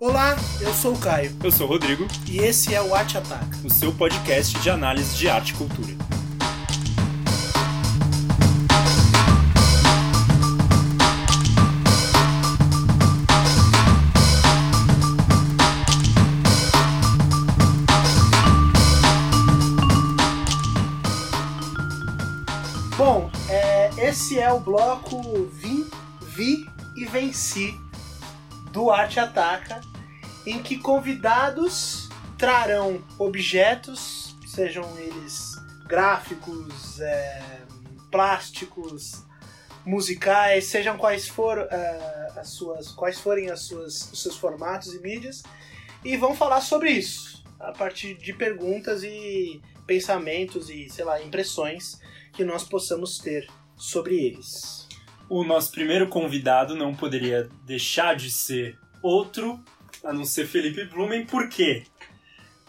Olá, eu sou o Caio Eu sou o Rodrigo, e esse é o Arte Ataca. o seu podcast de análise de arte e cultura. Bom, é, esse é o bloco Vim, Vi e Venci do Arte Ataca, em que convidados trarão objetos, sejam eles gráficos, é, plásticos, musicais, sejam quais for é, as suas, quais forem as suas, os seus formatos e mídias, e vão falar sobre isso a partir de perguntas e pensamentos e sei lá impressões que nós possamos ter sobre eles. O nosso primeiro convidado não poderia deixar de ser outro, a não ser Felipe Blumen, porque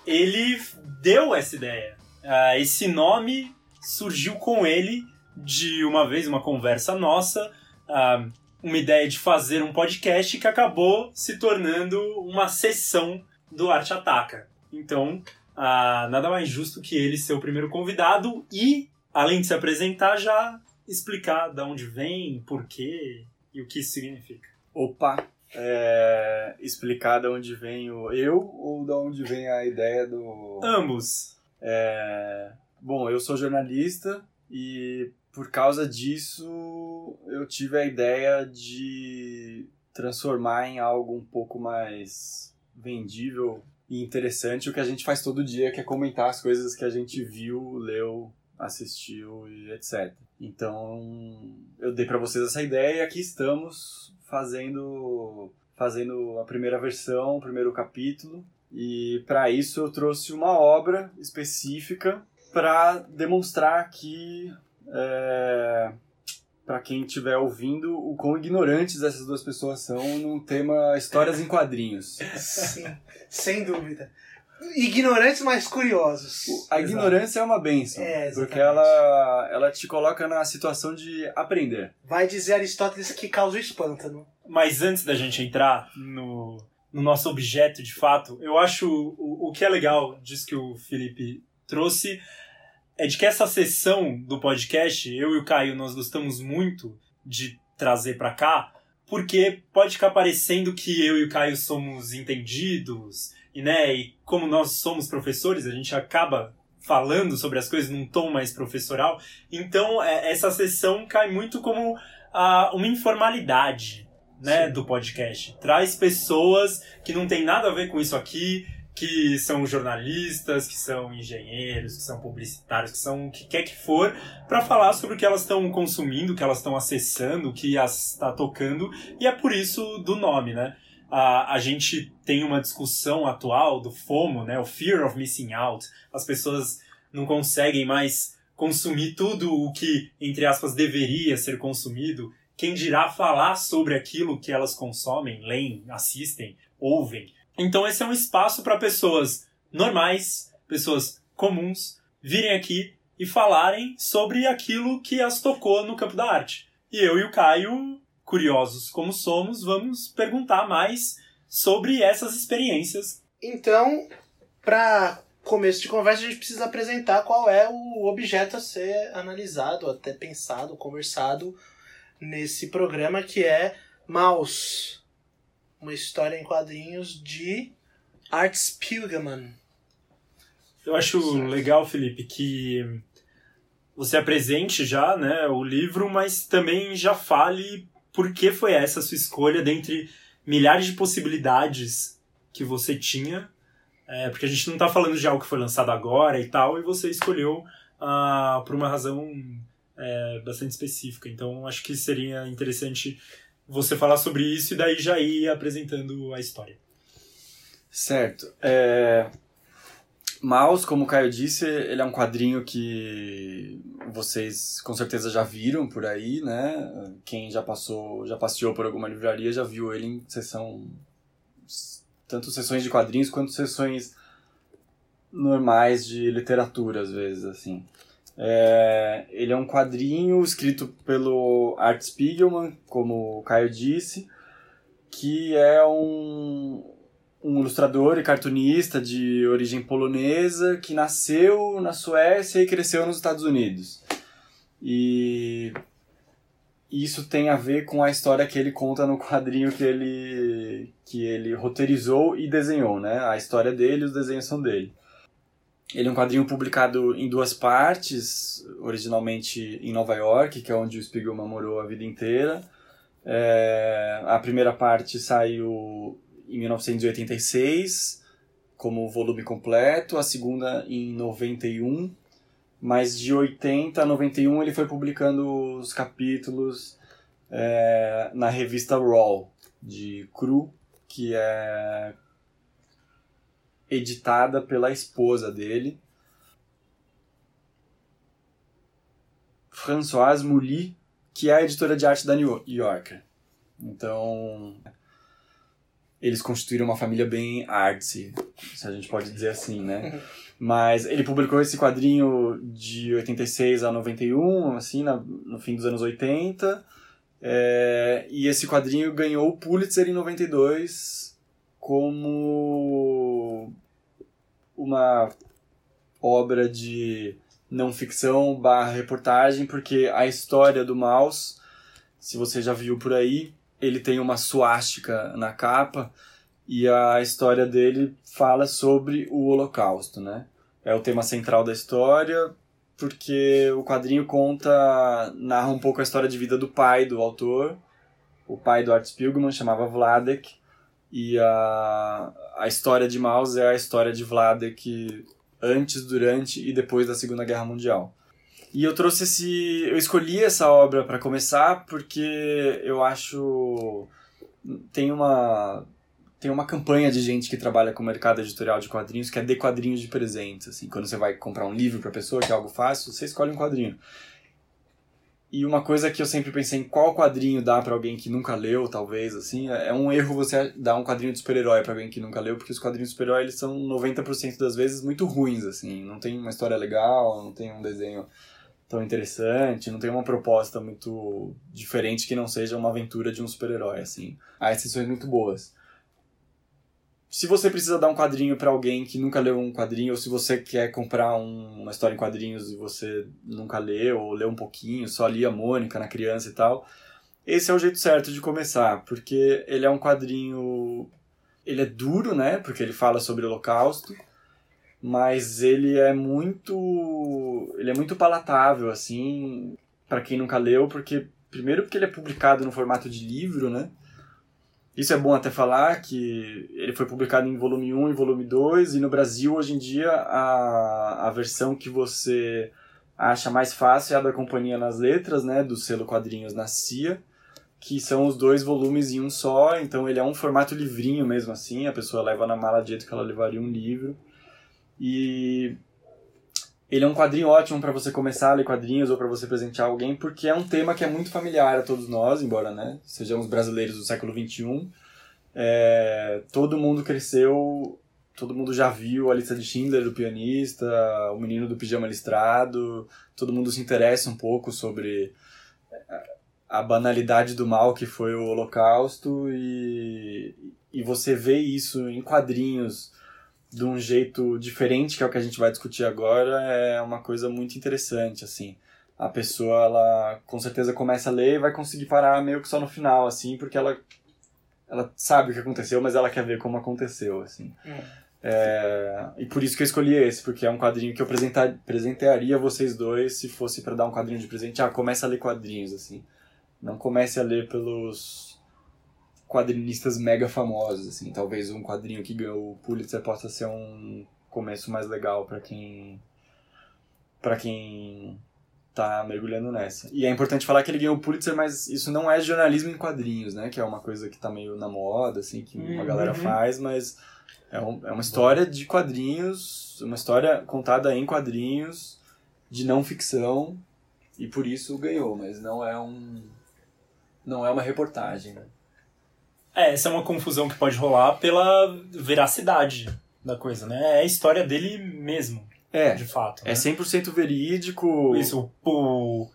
ele deu essa ideia. Ah, esse nome surgiu com ele de uma vez uma conversa nossa, ah, uma ideia de fazer um podcast que acabou se tornando uma sessão do Arte Ataca. Então, ah, nada mais justo que ele ser o primeiro convidado e, além de se apresentar, já explicar de onde vem, por quê e o que isso significa. Opa! É, explicar de onde vem o eu ou de onde vem a ideia do. Ambos. É, bom, eu sou jornalista e por causa disso eu tive a ideia de transformar em algo um pouco mais vendível e interessante o que a gente faz todo dia, que é comentar as coisas que a gente viu, leu, assistiu e etc. Então, eu dei para vocês essa ideia e aqui estamos fazendo fazendo a primeira versão, o primeiro capítulo. E para isso eu trouxe uma obra específica para demonstrar que é, para quem estiver ouvindo o quão ignorantes essas duas pessoas são num tema histórias em quadrinhos. Sim, sem dúvida. Ignorantes, mas curiosos. A ignorância é uma benção, É, porque ela, ela te coloca na situação de aprender. Vai dizer Aristóteles que causa o espântano. Mas antes da gente entrar no, no nosso objeto de fato, eu acho o, o que é legal disso que o Felipe trouxe é de que essa sessão do podcast, eu e o Caio, nós gostamos muito de trazer pra cá, porque pode ficar parecendo que eu e o Caio somos entendidos, e, né, e como nós somos professores, a gente acaba falando sobre as coisas num tom mais professoral. Então, é, essa sessão cai muito como ah, uma informalidade né, Sim. do podcast. Traz pessoas que não tem nada a ver com isso aqui, que são jornalistas, que são engenheiros, que são publicitários, que são o que quer que for, para falar sobre o que elas estão consumindo, o que elas estão acessando, o que as está tocando, e é por isso do nome, né? A, a gente tem uma discussão atual do FOMO, né? O Fear of Missing Out. As pessoas não conseguem mais consumir tudo o que, entre aspas, deveria ser consumido. Quem dirá falar sobre aquilo que elas consomem, leem, assistem, ouvem. Então esse é um espaço para pessoas normais, pessoas comuns, virem aqui e falarem sobre aquilo que as tocou no campo da arte. E eu e o Caio, curiosos como somos, vamos perguntar mais sobre essas experiências. Então, para começo de conversa, a gente precisa apresentar qual é o objeto a ser analisado, até pensado, conversado nesse programa, que é Mouse, uma história em quadrinhos de Art Spiegelman. Eu acho legal, Felipe, que você apresente já né, o livro, mas também já fale por que foi essa a sua escolha dentre milhares de possibilidades que você tinha. É, porque a gente não está falando de algo que foi lançado agora e tal, e você escolheu ah, por uma razão é, bastante específica. Então acho que seria interessante você falar sobre isso e daí já ir apresentando a história. Certo. É... Maus, como o Caio disse, ele é um quadrinho que vocês com certeza já viram por aí, né? Quem já passou, já passeou por alguma livraria já viu ele em sessão tanto sessões de quadrinhos quanto sessões normais de literatura às vezes assim. É, ele é um quadrinho escrito pelo Art Spiegelman, como o Caio disse, que é um um ilustrador e cartunista de origem polonesa que nasceu na Suécia e cresceu nos Estados Unidos. E isso tem a ver com a história que ele conta no quadrinho que ele que ele roteirizou e desenhou, né? A história dele, os desenhos são dele. Ele é um quadrinho publicado em duas partes, originalmente em Nova York, que é onde o Spiegelman morou a vida inteira. É, a primeira parte saiu em 1986 como volume completo, a segunda em 91, mas de 80 a 91 ele foi publicando os capítulos é, na revista Raw de Cru, que é editada pela esposa dele, Françoise Mouly, que é a editora de arte da New Yorker. Então, eles constituíram uma família bem artsy, se a gente pode dizer assim, né? Mas ele publicou esse quadrinho de 86 a 91, assim, na, no fim dos anos 80. É, e esse quadrinho ganhou o Pulitzer em 92 como uma obra de não ficção barra reportagem, porque a história do Maus, se você já viu por aí, ele tem uma suástica na capa e a história dele fala sobre o Holocausto, né? É o tema central da história, porque o quadrinho conta, narra um pouco a história de vida do pai do autor, o pai do Art Spiegelman, chamava Vladek, e a, a história de Maus é a história de Vladek antes, durante e depois da Segunda Guerra Mundial. E eu trouxe esse. Eu escolhi essa obra para começar porque eu acho. Tem uma. Tem uma campanha de gente que trabalha com o mercado editorial de quadrinhos que é de quadrinhos de presentes. Assim, quando você vai comprar um livro para pessoa, que é algo fácil, você escolhe um quadrinho. E uma coisa que eu sempre pensei em qual quadrinho dá para alguém que nunca leu, talvez, assim, é um erro você dar um quadrinho de super-herói para alguém que nunca leu, porque os quadrinhos de super-herói eles são 90% das vezes muito ruins, assim, não tem uma história legal, não tem um desenho tão interessante, não tem uma proposta muito diferente que não seja uma aventura de um super-herói, assim. Há exceções muito boas. Se você precisa dar um quadrinho para alguém que nunca leu um quadrinho, ou se você quer comprar um, uma história em quadrinhos e você nunca leu, ou leu um pouquinho, só lia Mônica na criança e tal, esse é o jeito certo de começar, porque ele é um quadrinho. Ele é duro, né? Porque ele fala sobre o Holocausto, mas ele é muito ele é muito palatável assim para quem nunca leu porque primeiro porque ele é publicado no formato de livro né? Isso é bom até falar que ele foi publicado em volume 1 e volume 2 e no Brasil hoje em dia a, a versão que você acha mais fácil é a da Companhia nas Letras né? Do selo quadrinhos na CIA que são os dois volumes em um só então ele é um formato livrinho mesmo assim a pessoa leva na mala de jeito que ela levaria um livro e ele é um quadrinho ótimo para você começar a ler quadrinhos ou para você presentear alguém, porque é um tema que é muito familiar a todos nós, embora né, sejamos brasileiros do século XXI. É, todo mundo cresceu, todo mundo já viu a lista de Schindler do pianista, o menino do pijama listrado, todo mundo se interessa um pouco sobre a banalidade do mal que foi o Holocausto e, e você vê isso em quadrinhos de um jeito diferente, que é o que a gente vai discutir agora, é uma coisa muito interessante, assim. A pessoa, ela com certeza começa a ler e vai conseguir parar meio que só no final, assim, porque ela, ela sabe o que aconteceu, mas ela quer ver como aconteceu, assim. É. É, e por isso que eu escolhi esse, porque é um quadrinho que eu presentearia vocês dois se fosse para dar um quadrinho de presente. Ah, comece a ler quadrinhos, assim. Não comece a ler pelos quadrinistas mega famosos, assim. Talvez um quadrinho que ganhou o Pulitzer possa ser um começo mais legal para quem para quem tá mergulhando nessa. E é importante falar que ele ganhou o Pulitzer, mas isso não é jornalismo em quadrinhos, né? Que é uma coisa que tá meio na moda, assim, que uma uhum. galera faz, mas é, um, é uma história de quadrinhos, uma história contada em quadrinhos, de não ficção, e por isso ganhou, mas não é um não é uma reportagem, né? É, essa é uma confusão que pode rolar pela veracidade da coisa, né? É a história dele mesmo. É. De fato. É né? 100% verídico. Isso, o,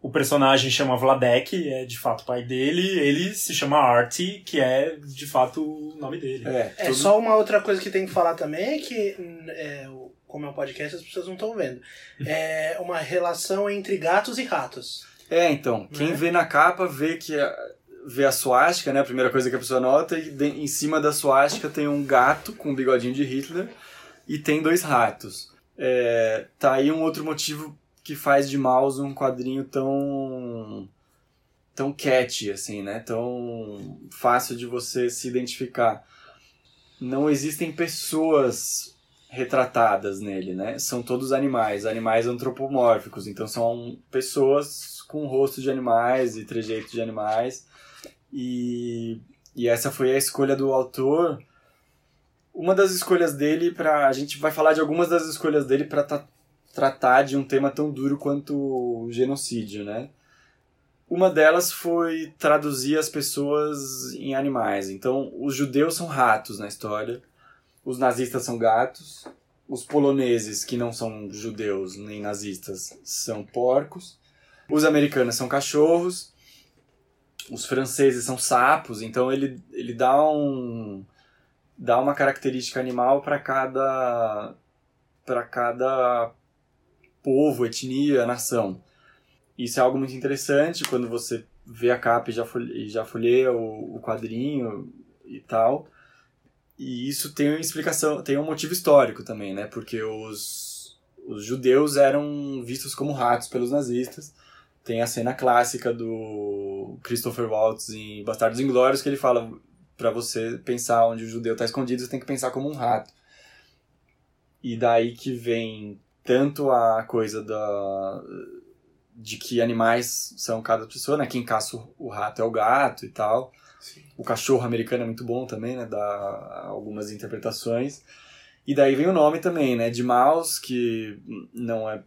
o personagem chama Vladek, é de fato o pai dele, ele se chama Artie, que é de fato o nome dele. É, É, tudo- só uma outra coisa que tem que falar também é que, hum, é, o- como é um podcast, as pessoas não estão vendo. É uma relação entre gatos e ratos. É, então, quem Né? vê na capa vê que vê a suástica, né? A primeira coisa que a pessoa nota, e de- em cima da suástica tem um gato com um bigodinho de Hitler e tem dois ratos. É, tá aí um outro motivo que faz de Mouse um quadrinho tão tão catchy, assim, né? Tão fácil de você se identificar. Não existem pessoas retratadas nele, né? São todos animais, animais antropomórficos, então são pessoas com rosto de animais e trejeito de animais. E, e essa foi a escolha do autor. Uma das escolhas dele para a gente vai falar de algumas das escolhas dele para tratar de um tema tão duro quanto o genocídio, né? Uma delas foi traduzir as pessoas em animais. Então, os judeus são ratos na história, os nazistas são gatos, os poloneses, que não são judeus nem nazistas, são porcos, os americanos são cachorros, os franceses são sapos. Então, ele, ele dá um dá uma característica animal para cada para cada povo, etnia, nação. Isso é algo muito interessante quando você vê a capa e já, folhe, já folheia o, o quadrinho e tal. E isso tem uma explicação, tem um motivo histórico também, né? Porque os, os judeus eram vistos como ratos pelos nazistas. Tem a cena clássica do Christopher Waltz em Bastardos Inglórios que ele fala para você pensar onde o judeu está escondido, você tem que pensar como um rato. E daí que vem tanto a coisa da de que animais são cada pessoa, né? Quem caça o rato é o gato e tal. Sim. O cachorro americano é muito bom também, né? Dá algumas interpretações. E daí vem o nome também, né? De Mouse, que não é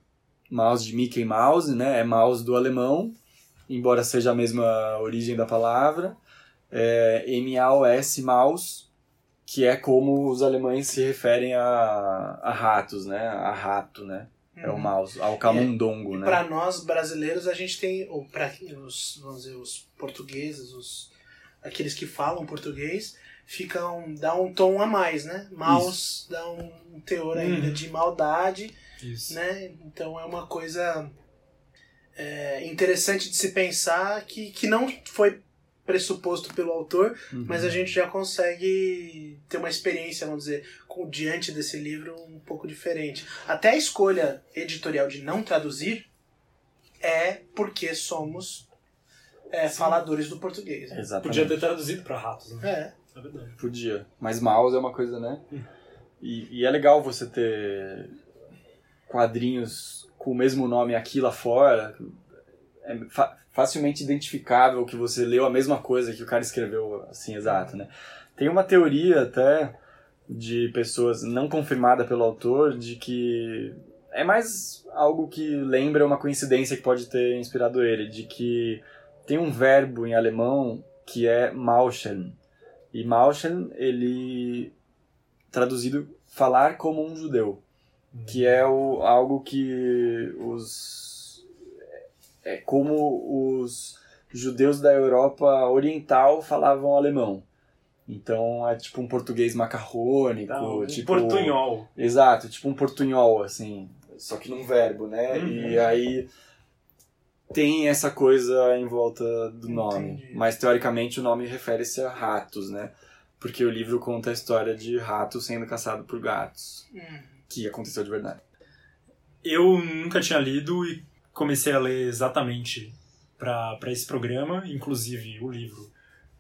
Mouse de Mickey Mouse, né? É Mouse do alemão, embora seja a mesma origem da palavra. É M-A-O-S, Mouse, que é como os alemães se referem a, a ratos, né? A rato, né? É o mouse, ao camundongo, né? Para nós brasileiros, a gente tem, ou para os, vamos dizer, os portugueses, os, aqueles que falam português, ficam, dá um tom a mais, né? Mouse dá um teor ainda Uhum. de maldade, Isso. né? Então é uma coisa é, interessante de se pensar que, que não foi pressuposto pelo autor, Uhum. mas a gente já consegue ter uma experiência, vamos dizer, com, diante desse livro um pouco diferente. Até a escolha editorial de não traduzir é porque somos é, faladores do português. né? Exatamente. Podia ter traduzido pra ratos, né? É. É verdade. Podia. Mas mouse é uma coisa, né? E, e é legal você ter quadrinhos com o mesmo nome aqui lá fora. É fa- facilmente identificável que você leu a mesma coisa que o cara escreveu, assim, exato, né? Tem uma teoria até de pessoas não confirmada pelo autor de que é mais algo que lembra uma coincidência que pode ter inspirado ele, de que tem um verbo em alemão que é mauschen, e Mauchen, ele traduzido falar como um judeu, que é o, algo que os é como os judeus da Europa Oriental falavam alemão. Então é tipo um português macarrônico, Tá, um tipo portunhol. Exato, tipo um portunhol assim, só que num verbo, né? Uhum. E aí tem essa coisa em volta do nome, Entendi. mas teoricamente o nome refere-se a ratos, né? Porque o livro conta a história de rato sendo caçado por gatos, Hum. Que aconteceu de verdade. Eu nunca tinha lido e comecei a ler exatamente para esse programa, inclusive o livro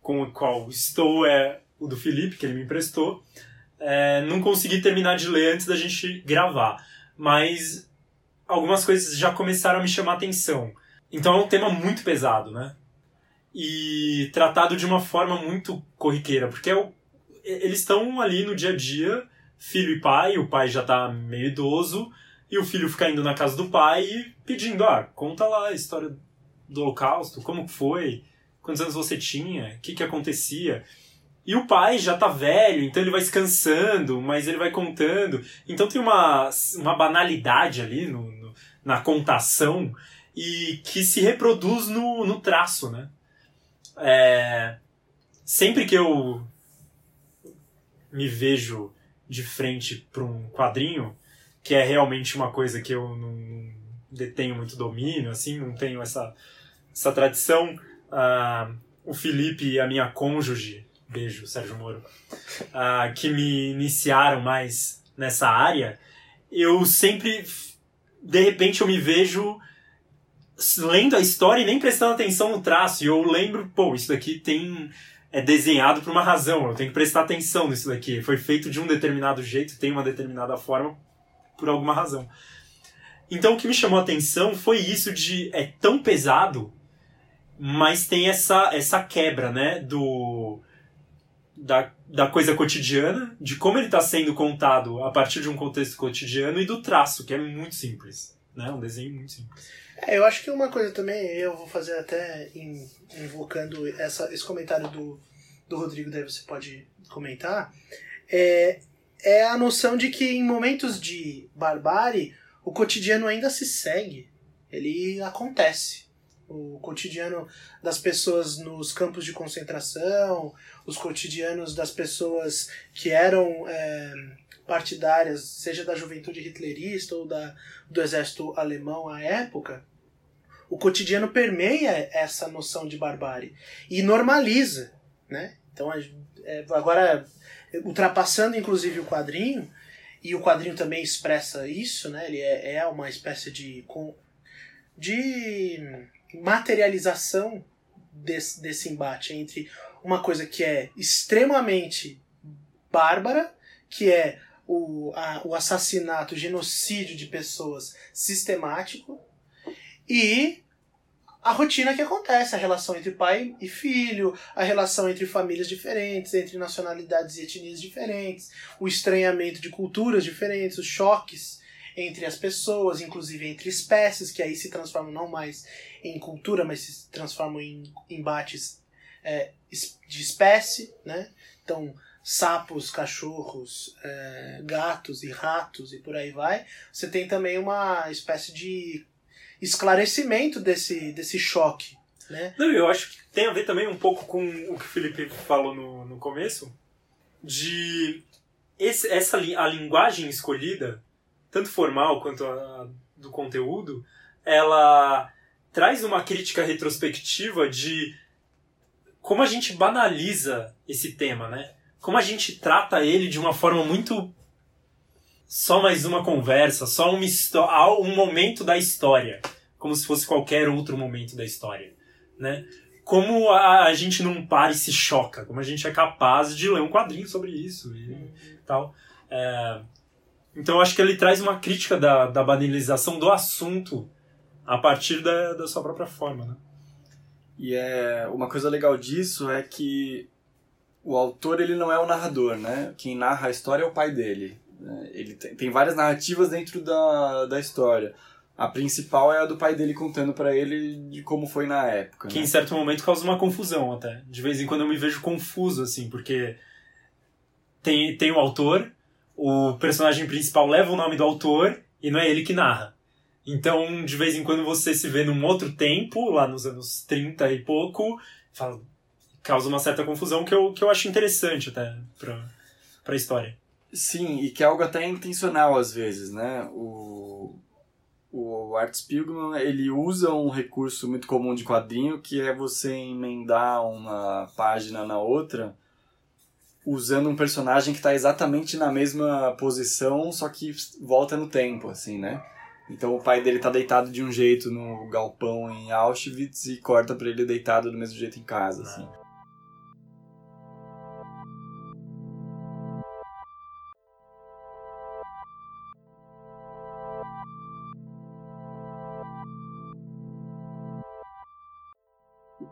com o qual estou é o do Felipe, que ele me emprestou. É, não consegui terminar de ler antes da gente gravar, mas algumas coisas já começaram a me chamar a atenção. Então é um tema muito pesado, né? E tratado de uma forma muito corriqueira, porque é o- eles estão ali no dia a dia, filho e pai, o pai já tá meio idoso, e o filho fica indo na casa do pai e pedindo, ah, conta lá a história do holocausto, como foi, quantos anos você tinha, o que que acontecia. E o pai já tá velho, então ele vai se cansando, mas ele vai contando. Então tem uma, uma banalidade ali no, no- na contação e que se reproduz no, no traço, né? É, sempre que eu me vejo de frente para um quadrinho, que é realmente uma coisa que eu não detenho muito domínio, assim, não tenho essa, essa tradição. Uh, o Felipe e a minha cônjuge, beijo, Sérgio Moro, uh, que me iniciaram mais nessa área, eu sempre, de repente, eu me vejo lendo a história e nem prestando atenção no traço. E eu lembro, pô, isso daqui tem é desenhado por uma razão, eu tenho que prestar atenção nisso daqui. Foi feito de um determinado jeito, tem uma determinada forma por alguma razão. Então o que me chamou a atenção foi isso de é tão pesado, mas tem essa essa quebra, né, do da, da coisa cotidiana, de como ele está sendo contado a partir de um contexto cotidiano e do traço, que é muito simples, né, um desenho muito simples. É, eu acho que uma coisa também, eu vou fazer até invocando essa, esse comentário do, do Rodrigo, daí você pode comentar, é, é a noção de que em momentos de barbárie, o cotidiano ainda se segue, ele acontece. O cotidiano das pessoas nos campos de concentração, os cotidianos das pessoas que eram é, partidárias, seja da juventude hitlerista ou da, do exército alemão à época, o cotidiano permeia essa noção de barbárie e normaliza, né? Então, é, agora, ultrapassando inclusive o quadrinho, e o quadrinho também expressa isso, né? Ele é, é uma espécie de, de materialização desse, desse embate entre uma coisa que é extremamente bárbara, que é o, a, o assassinato, o genocídio de pessoas sistemático, e a rotina que acontece, a relação entre pai e filho, a relação entre famílias diferentes, entre nacionalidades e etnias diferentes, o estranhamento de culturas diferentes, os choques entre as pessoas, inclusive entre espécies, que aí se transformam não mais em cultura, mas se transformam em embates é, de espécie, né? Então, sapos, cachorros, é, gatos e ratos e por aí vai. Você tem também uma espécie de esclarecimento desse, desse choque. Né? Não, eu acho que tem a ver também um pouco com o que o Felipe falou no, no começo, de esse, essa a linguagem escolhida, tanto formal quanto a, do conteúdo, ela traz uma crítica retrospectiva de como a gente banaliza esse tema, né? Como a gente trata ele de uma forma muito só mais uma conversa, só uma um momento da história, como se fosse qualquer outro momento da história, né? Como a, a gente não para e se choca, como a gente é capaz de ler um quadrinho sobre isso e tal. É, então acho que ele traz uma crítica da, da banalização do assunto a partir da, da sua própria forma, né? E é uma coisa legal disso é que o autor ele não é o narrador, né? Quem narra a história é o pai dele. Né? Ele tem, tem várias narrativas dentro da, da história. A principal é a do pai dele contando para ele de como foi na época. Que né? em certo momento causa uma confusão até. De vez em quando eu me vejo confuso, assim, porque tem, tem o autor, o personagem principal leva o nome do autor e não é ele que narra. Então, de vez em quando você se vê num outro tempo, lá nos anos 30 e pouco, fala, causa uma certa confusão que eu, que eu acho interessante até pra, pra história. Sim, e que é algo até intencional às vezes, né? O, o Art Spiegelman, ele usa um recurso muito comum de quadrinho, que é você emendar uma página na outra, usando um personagem que está exatamente na mesma posição, só que volta no tempo, assim, né? Então o pai dele tá deitado de um jeito no galpão em Auschwitz e corta para ele deitado do mesmo jeito em casa, assim.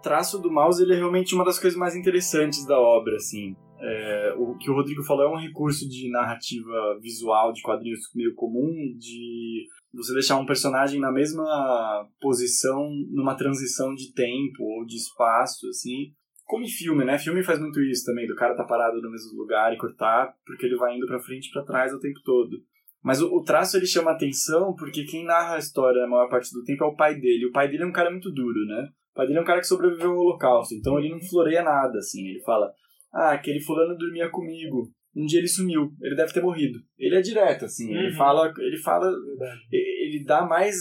Traço do mouse ele é realmente uma das coisas mais interessantes da obra, assim. É, o que o Rodrigo falou é um recurso de narrativa visual de quadrinhos meio comum, de você deixar um personagem na mesma posição numa transição de tempo ou de espaço, assim. Como em filme, né? Filme faz muito isso também, do cara tá parado no mesmo lugar e cortar, porque ele vai indo para frente e pra trás o tempo todo. Mas o, traço ele chama atenção porque quem narra a história a maior parte do tempo é o pai dele. O pai dele é um cara muito duro, né? Dele é um cara que sobreviveu ao holocausto, então ele não floreia nada, assim. Ele fala, ah, aquele fulano dormia comigo. Um dia ele sumiu, ele deve ter morrido. Ele é direto, assim. Ele Uhum. fala, ele fala, Verdade. ele dá mais,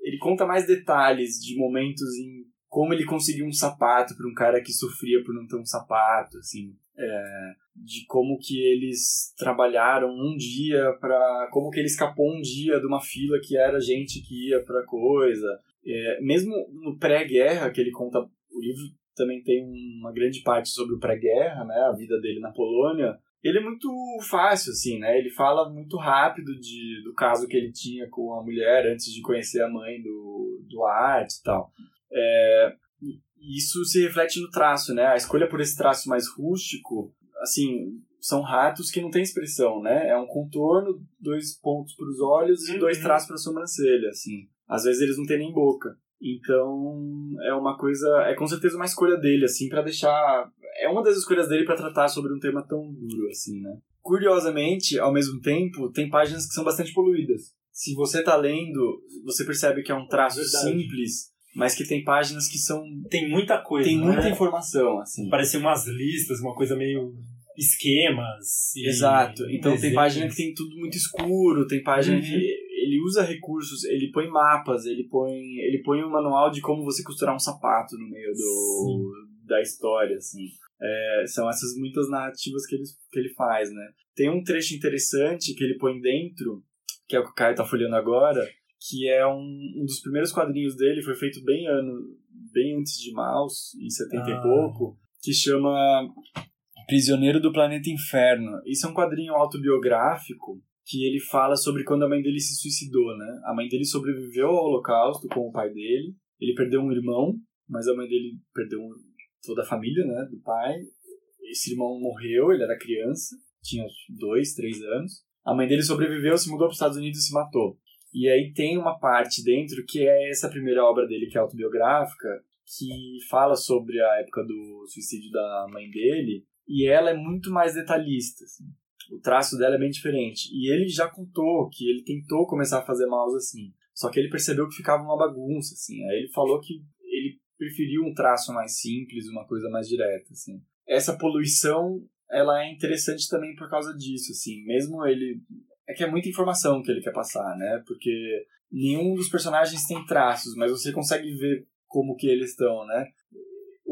ele conta mais detalhes de momentos em como ele conseguiu um sapato para um cara que sofria por não ter um sapato, assim, é, de como que eles trabalharam um dia para, como que ele escapou um dia de uma fila que era gente que ia para coisa, É, mesmo no pré-guerra que ele conta, o livro também tem uma grande parte sobre o pré-guerra, né, a vida dele na Polônia. Ele é muito fácil, assim, né? Ele fala muito rápido de, do caso que ele tinha com a mulher antes de conhecer a mãe do, do Art e tal. É, isso se reflete no traço, né? A escolha por esse traço mais rústico, assim, são ratos que não tem expressão, né? É um contorno, dois pontos para os olhos e Uhum. dois traços para a sobrancelha, assim. Às vezes eles não têm nem boca. Então, é uma coisa, é com certeza uma escolha dele, assim, para deixar. É uma das escolhas dele para tratar sobre um tema tão duro, assim, né? Curiosamente, ao mesmo tempo, tem páginas que são bastante poluídas. Se você tá lendo, você percebe que é um traço Verdade. simples, mas que tem páginas que são. Tem muita coisa. tem né? muita informação, assim. Parecia umas listas, uma coisa meio esquemas. Exato. Então tem desenhos. página que tem tudo muito escuro, tem página Uhum. que ele usa recursos, ele põe mapas, ele põe, ele põe um manual de como você costurar um sapato no meio do, da história, assim. É, são essas muitas narrativas que ele, que ele faz, né? Tem um trecho interessante que ele põe dentro, que é o que o Caio tá folheando agora, que é um, um dos primeiros quadrinhos dele, foi feito bem ano, bem antes de Maus, em 70 Ah. e pouco, que chama Prisioneiro do Planeta Inferno. Isso é um quadrinho autobiográfico que ele fala sobre quando a mãe dele se suicidou, né? A mãe dele sobreviveu ao holocausto com o pai dele. Ele perdeu um irmão, mas a mãe dele perdeu toda a família, né, do pai. Esse irmão morreu, ele era criança, tinha dois, três anos. A mãe dele sobreviveu, se mudou para os Estados Unidos e se matou. E aí tem uma parte dentro que é essa primeira obra dele, que é autobiográfica, que fala sobre a época do suicídio da mãe dele, e ela é muito mais detalhista. assim. O traço dela é bem diferente. E ele já contou que ele tentou começar a fazer mouse assim. Só que ele percebeu que ficava uma bagunça, assim. Aí ele falou que ele preferiu um traço mais simples, uma coisa mais direta, assim. Essa poluição, ela é interessante também por causa disso, assim. Mesmo ele... É que é muita informação que ele quer passar, né? Porque nenhum dos personagens tem traços, mas você consegue ver como que eles estão, né?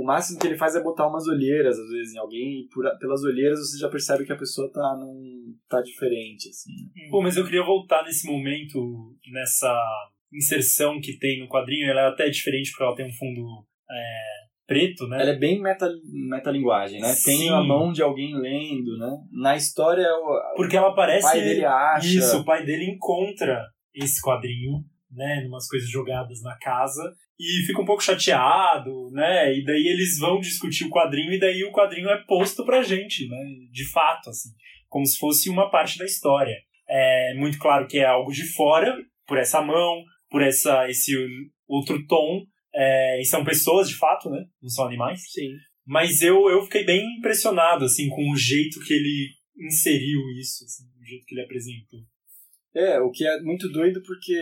O máximo que ele faz é botar umas olheiras, às vezes, em alguém, e por, pelas olheiras você já percebe que a pessoa tá, num, tá diferente, assim. Pô, mas eu queria voltar nesse momento, nessa inserção que tem no quadrinho. Ela é até diferente porque ela tem um fundo é, preto, né? Ela é bem meta, metalinguagem, né? Tem Sim. a mão de alguém lendo, né? Na história, o, Porque ela o parece. pai dele acha... Isso, o pai dele encontra esse quadrinho, né? Numas coisas jogadas na casa. E fica um pouco chateado, né? E daí eles vão discutir o quadrinho e daí o quadrinho é posto pra gente, né? De fato, assim. Como se fosse uma parte da história. É muito claro que é algo de fora, por essa mão, por essa, esse outro tom. É, e são pessoas, de fato, né? Não são animais. Sim. Mas eu, eu fiquei bem impressionado, assim, com o jeito que ele inseriu isso, assim, o jeito que ele apresentou. É, o que é muito doido porque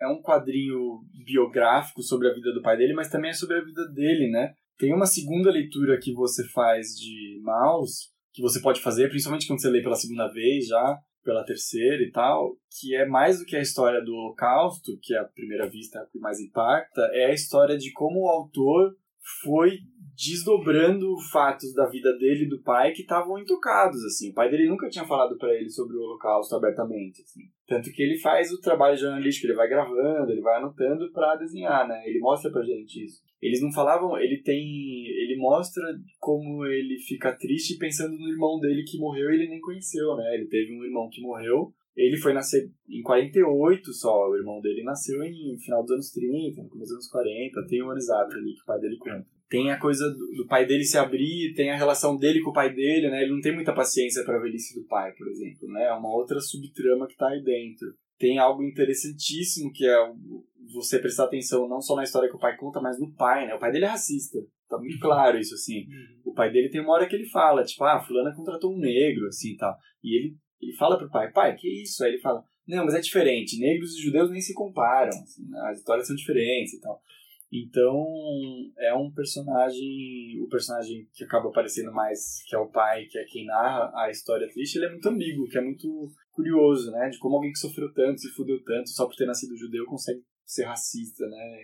é um quadrinho biográfico sobre a vida do pai dele, mas também é sobre a vida dele, né? Tem uma segunda leitura que você faz de Maus, que você pode fazer, principalmente quando você lê pela segunda vez já, pela terceira e tal, que é mais do que a história do Holocausto, que é a primeira vista que mais impacta, é a história de como o autor foi desdobrando fatos da vida dele e do pai que estavam intocados, assim. O pai dele nunca tinha falado para ele sobre o Holocausto abertamente, assim. Tanto que ele faz o trabalho jornalístico, ele vai gravando, ele vai anotando para desenhar, né? Ele mostra pra gente isso. Eles não falavam, ele tem, ele mostra como ele fica triste pensando no irmão dele que morreu e ele nem conheceu, né? Ele teve um irmão que morreu, ele foi nascer em 48 só, o irmão dele nasceu em final dos anos 30, no começo dos anos 40, tem um ano exato ali que o pai dele conta. Tem a coisa do, do pai dele se abrir, tem a relação dele com o pai dele, né? Ele não tem muita paciência pra velhice do pai, por exemplo, né? É uma outra subtrama que tá aí dentro. Tem algo interessantíssimo que é você prestar atenção não só na história que o pai conta, mas no pai, né? O pai dele é racista. Tá muito claro isso, assim. O pai dele tem uma hora que ele fala, tipo, ah, fulana contratou um negro, assim, e tal. E ele, ele fala pro pai, pai, que isso? Aí ele fala, Não, mas é diferente. Negros e judeus nem se comparam. Assim, né? as histórias são diferentes e tal. Então, é um personagem, o personagem que acaba aparecendo mais, que é o pai, que é quem narra a história triste, ele é muito ambíguo, que é muito curioso, né? De como alguém que sofreu tanto, se fudeu tanto, só por ter nascido judeu, consegue ser racista, né?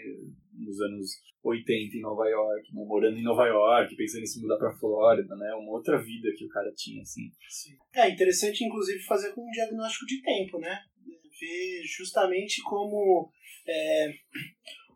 Nos anos 80 em Nova York, né? morando em Nova York, pensando em se mudar pra Flórida, né? Uma outra vida que o cara tinha, assim. Sim. É interessante, inclusive, fazer com um diagnóstico de tempo, né? Ver justamente como é,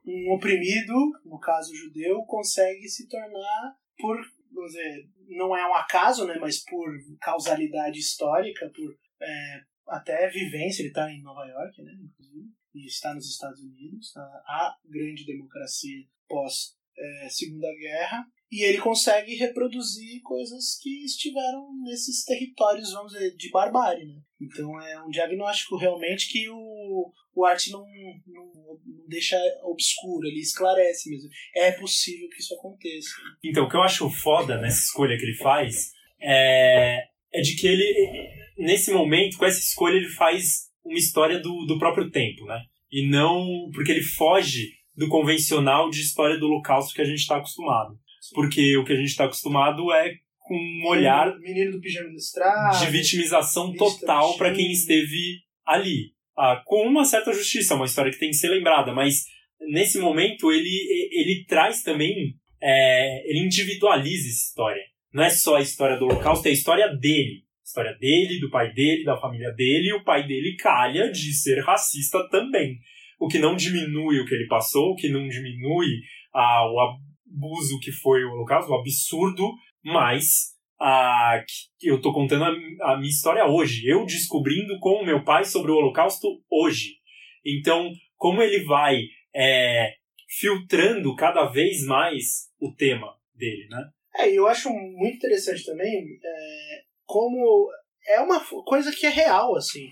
um oprimido, no caso judeu, consegue se tornar por, vamos dizer, não é um acaso, né? Mas por causalidade histórica, por é, até vivência, ele está em Nova York, né? Inclusive e está nos Estados Unidos, tá? a grande democracia pós é, Segunda Guerra, e ele consegue reproduzir coisas que estiveram nesses territórios, vamos dizer, de barbárie. Né? Então é um diagnóstico realmente que o, o arte não, não, não deixa obscuro, ele esclarece mesmo. É possível que isso aconteça. Então, o que eu acho foda nessa escolha que ele faz é, é de que ele, nesse momento, com essa escolha, ele faz uma história do, do próprio tempo, né? E não porque ele foge do convencional de história do holocausto que a gente está acostumado. Porque o que a gente está acostumado é com um olhar menino do pijama listrado, de vitimização total para quem esteve ali. Ah, com uma certa justiça, uma história que tem que ser lembrada, mas nesse momento ele, ele traz também, é, ele individualiza essa história. Não é só a história do holocausto, é a história dele história dele, do pai dele, da família dele, e o pai dele calha de ser racista também. O que não diminui o que ele passou, o que não diminui ah, o abuso que foi o Holocausto, o absurdo, mas ah, que eu tô contando a, a minha história hoje. Eu descobrindo com o meu pai sobre o Holocausto hoje. Então, como ele vai é, filtrando cada vez mais o tema dele, né? É, eu acho muito interessante também é, como é uma coisa que é real, assim.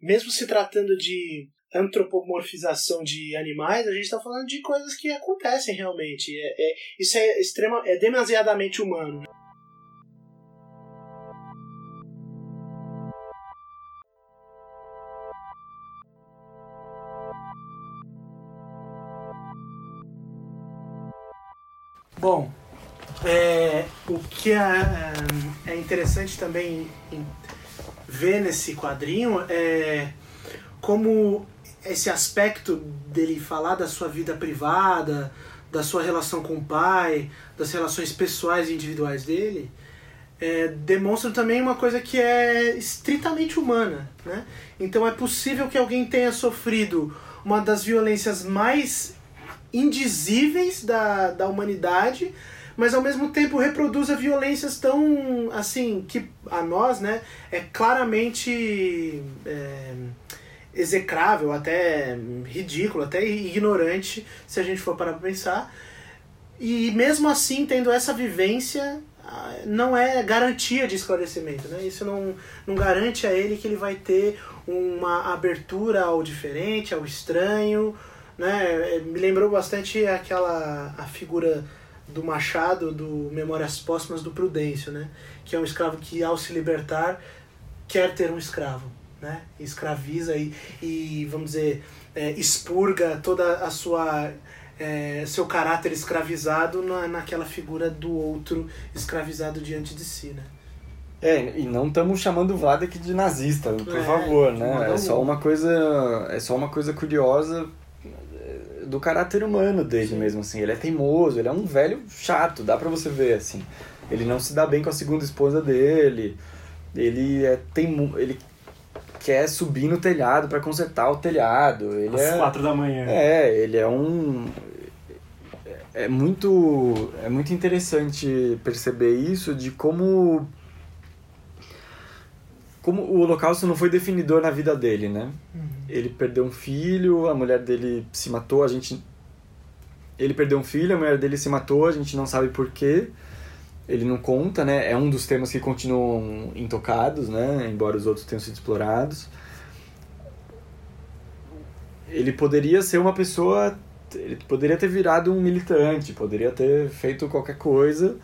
Mesmo se tratando de antropomorfização de animais, a gente está falando de coisas que acontecem realmente. É, é, isso é extrema, é demasiadamente humano. Bom, é, o que é, é interessante também ver nesse quadrinho é como esse aspecto dele falar da sua vida privada, da sua relação com o pai, das relações pessoais e individuais dele, é, demonstra também uma coisa que é estritamente humana. Né? Então é possível que alguém tenha sofrido uma das violências mais indizíveis da, da humanidade mas ao mesmo tempo reproduza violências tão assim que a nós, né, é claramente é, execrável, até ridículo, até ignorante, se a gente for para pensar. E mesmo assim, tendo essa vivência, não é garantia de esclarecimento, né? Isso não, não garante a ele que ele vai ter uma abertura ao diferente, ao estranho, né? Me lembrou bastante aquela a figura do Machado, do Memórias Póstumas do Prudêncio, né? Que é um escravo que, ao se libertar, quer ter um escravo, né? Escraviza e, e vamos dizer, é, expurga toda a sua é, seu caráter escravizado na, naquela figura do outro escravizado diante de si, né? É, e não estamos chamando o Vlad aqui de nazista, por é, favor, né? É só uma coisa, é só uma coisa curiosa do caráter humano dele Sim. mesmo, assim. Ele é teimoso, ele é um velho chato, dá pra você ver, assim. Ele não se dá bem com a segunda esposa dele. Ele é teimo... ele quer subir no telhado para consertar o telhado. Ele Às é... quatro da manhã. É, ele é um é muito é muito interessante perceber isso de como como o holocausto não foi definidor na vida dele, né? Uhum. Ele perdeu um filho, a mulher dele se matou, a gente ele perdeu um filho, a mulher dele se matou, a gente não sabe por quê. Ele não conta, né? É um dos temas que continuam intocados, né? Embora os outros tenham sido explorados. Ele poderia ser uma pessoa, ele poderia ter virado um militante, poderia ter feito qualquer coisa.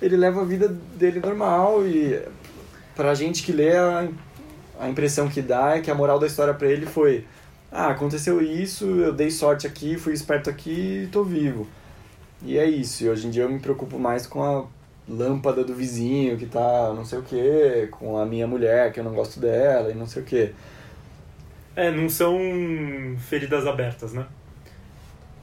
Ele leva a vida dele normal e pra gente que lê a, a impressão que dá é que a moral da história para ele foi: ah, aconteceu isso, eu dei sorte aqui, fui esperto aqui e tô vivo. E é isso. E hoje em dia eu me preocupo mais com a lâmpada do vizinho que tá não sei o que, com a minha mulher que eu não gosto dela e não sei o que. É, não são feridas abertas, né?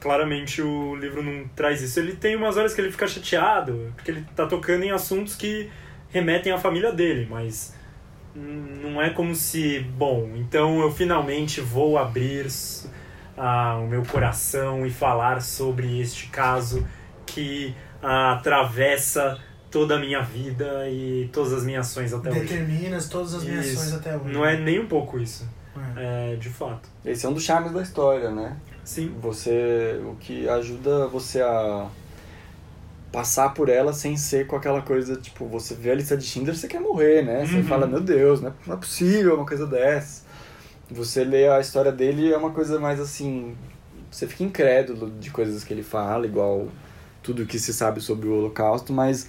Claramente o livro não traz isso. Ele tem umas horas que ele fica chateado, porque ele tá tocando em assuntos que remetem à família dele, mas não é como se, bom, então eu finalmente vou abrir ah, o meu coração e falar sobre este caso que ah, atravessa toda a minha vida e todas as minhas ações até Determinas hoje. Determinas todas as minhas isso. ações até hoje. Não é nem um pouco isso. É. é, de fato. Esse é um dos charmes da história, né? Sim. Você, o que ajuda você a passar por ela sem ser com aquela coisa, tipo, você vê a lista de Schindler, você quer morrer, né? Você uhum. fala, meu Deus, não é, não é possível uma coisa dessa. Você lê a história dele é uma coisa mais assim, você fica incrédulo de coisas que ele fala, igual tudo que se sabe sobre o Holocausto, mas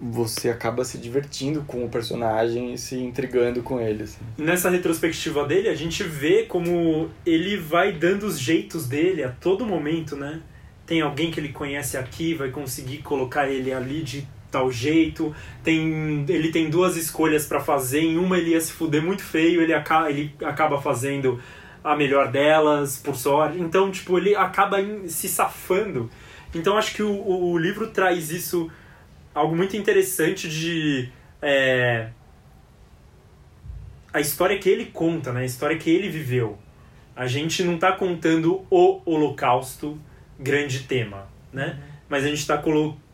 você acaba se divertindo com o personagem e se intrigando com ele. Assim. Nessa retrospectiva dele, a gente vê como ele vai dando os jeitos dele a todo momento, né? Tem alguém que ele conhece aqui, vai conseguir colocar ele ali de tal jeito. Tem, ele tem duas escolhas para fazer, em uma ele ia se fuder muito feio, ele acaba, ele acaba fazendo a melhor delas, por sorte. Então, tipo, ele acaba se safando. Então, acho que o, o livro traz isso algo muito interessante de. É, a história que ele conta, né? a história que ele viveu. A gente não está contando o Holocausto, grande tema, né? Uhum. Mas a gente está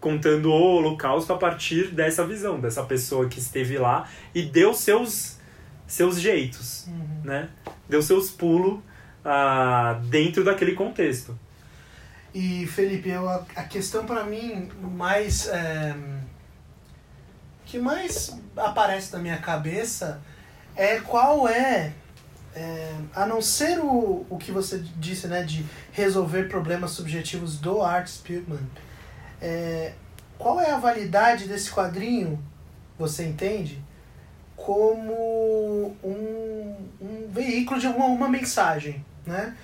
contando o Holocausto a partir dessa visão, dessa pessoa que esteve lá e deu seus, seus jeitos, uhum. né? Deu seus pulos uh, dentro daquele contexto. E Felipe, eu, a, a questão para mim mais é, que mais aparece na minha cabeça é qual é, é, a não ser o, o que você disse, né, de resolver problemas subjetivos do Art Spiegelman, é, qual é a validade desse quadrinho, você entende, como um, um veículo de uma, uma mensagem, né?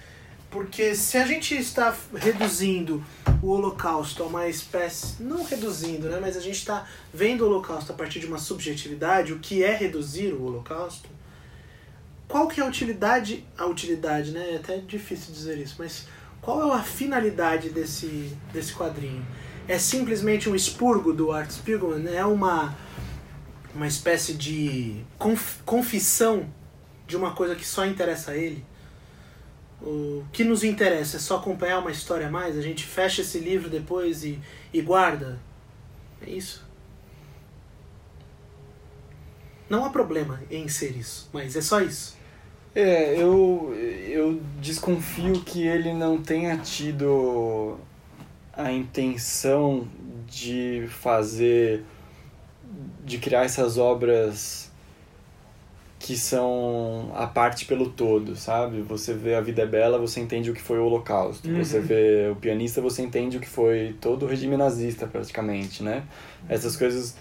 Porque se a gente está reduzindo o Holocausto a uma espécie. Não reduzindo, né? Mas a gente está vendo o Holocausto a partir de uma subjetividade, o que é reduzir o Holocausto. Qual que é a utilidade. A utilidade, né? É até difícil dizer isso, mas qual é a finalidade desse, desse quadrinho? É simplesmente um expurgo do Art Spiegelman? É uma, uma espécie de conf, confissão de uma coisa que só interessa a ele? O que nos interessa é só acompanhar uma história a mais? A gente fecha esse livro depois e, e guarda? É isso. Não há problema em ser isso, mas é só isso. É, eu, eu desconfio que ele não tenha tido a intenção de fazer, de criar essas obras que são a parte pelo todo, sabe? Você vê A Vida é Bela, você entende o que foi o Holocausto. Uhum. Você vê O Pianista, você entende o que foi todo o regime nazista, praticamente, né? Essas coisas...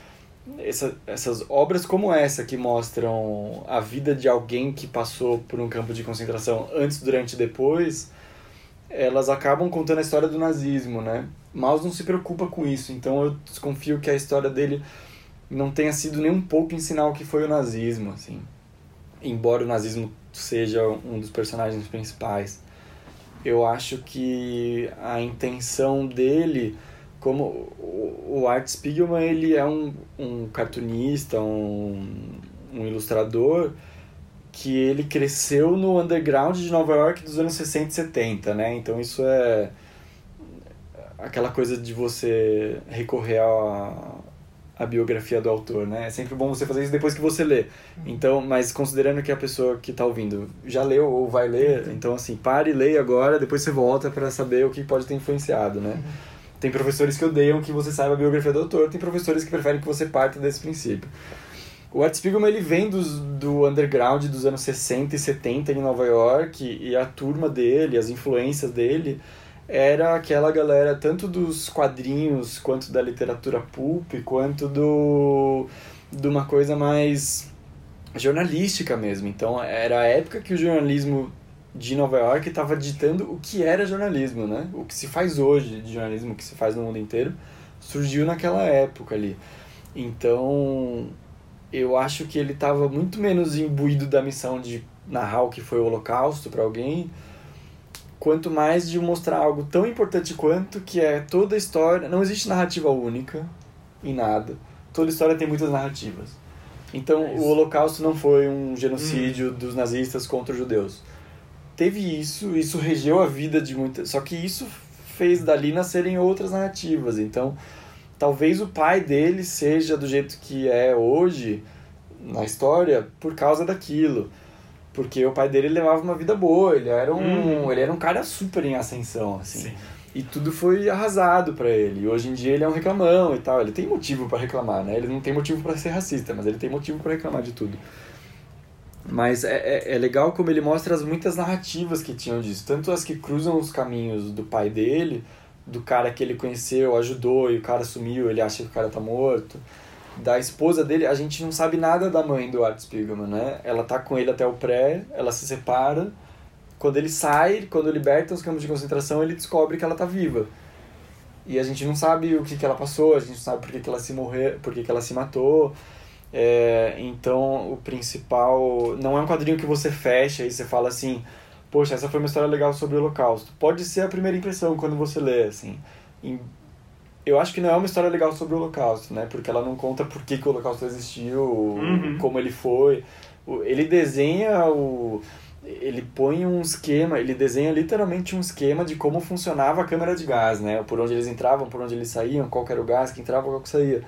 Essa, essas obras como essa, que mostram a vida de alguém que passou por um campo de concentração antes, durante e depois, elas acabam contando a história do nazismo, né? Maus não se preocupa com isso, então eu desconfio que a história dele não tenha sido nem um pouco ensinar o que foi o nazismo, assim embora o nazismo seja um dos personagens principais, eu acho que a intenção dele, como o Art Spiegelman, ele é um, um cartunista, um, um ilustrador que ele cresceu no underground de Nova York dos anos 60 e 70, né? Então isso é aquela coisa de você recorrer a, a biografia do autor, né? É sempre bom você fazer isso depois que você lê. Então, mas considerando que a pessoa que está ouvindo já leu ou vai ler, então assim, pare e leia agora, depois você volta para saber o que pode ter influenciado, né? Uhum. Tem professores que odeiam que você saiba a biografia do autor, tem professores que preferem que você parta desse princípio. O Art Spiegelman ele vem dos, do underground dos anos 60 e 70 em Nova York e a turma dele, as influências dele era aquela galera tanto dos quadrinhos quanto da literatura pulp, quanto do de uma coisa mais jornalística mesmo. Então era a época que o jornalismo de Nova York estava ditando o que era jornalismo, né? O que se faz hoje de jornalismo, o que se faz no mundo inteiro, surgiu naquela época ali. Então, eu acho que ele estava muito menos imbuído da missão de narrar o que foi o Holocausto para alguém, quanto mais de mostrar algo tão importante quanto que é toda a história. Não existe narrativa única em nada. Toda história tem muitas narrativas. Então, é o Holocausto não foi um genocídio hum. dos nazistas contra os judeus. Teve isso, isso regeu a vida de muitas. Só que isso fez dali nascerem outras narrativas. Então, talvez o pai dele seja do jeito que é hoje na história por causa daquilo. Porque o pai dele levava uma vida boa, ele era um, hum. ele era um cara super em ascensão, assim. Sim. E tudo foi arrasado para ele. Hoje em dia ele é um reclamão e tal. Ele tem motivo para reclamar, né? Ele não tem motivo para ser racista, mas ele tem motivo para reclamar de tudo. Mas é, é, é, legal como ele mostra as muitas narrativas que tinham disso. Tanto as que cruzam os caminhos do pai dele, do cara que ele conheceu, ajudou e o cara sumiu, ele acha que o cara tá morto. Da esposa dele, a gente não sabe nada da mãe do Art Spiegelman, né? Ela tá com ele até o pré, ela se separa. Quando ele sai, quando liberta os campos de concentração, ele descobre que ela tá viva. E a gente não sabe o que, que ela passou, a gente não sabe por que, que ela se morreu, por que, que ela se matou. É, então, o principal. Não é um quadrinho que você fecha e você fala assim: Poxa, essa foi uma história legal sobre o Holocausto. Pode ser a primeira impressão quando você lê, assim. Eu acho que não é uma história legal sobre o Holocausto, né? Porque ela não conta por que, que o Holocausto existiu, uhum. como ele foi. Ele desenha o. Ele põe um esquema, ele desenha literalmente um esquema de como funcionava a câmara de gás, né? Por onde eles entravam, por onde eles saíam, qual era o gás que entrava, qual que saía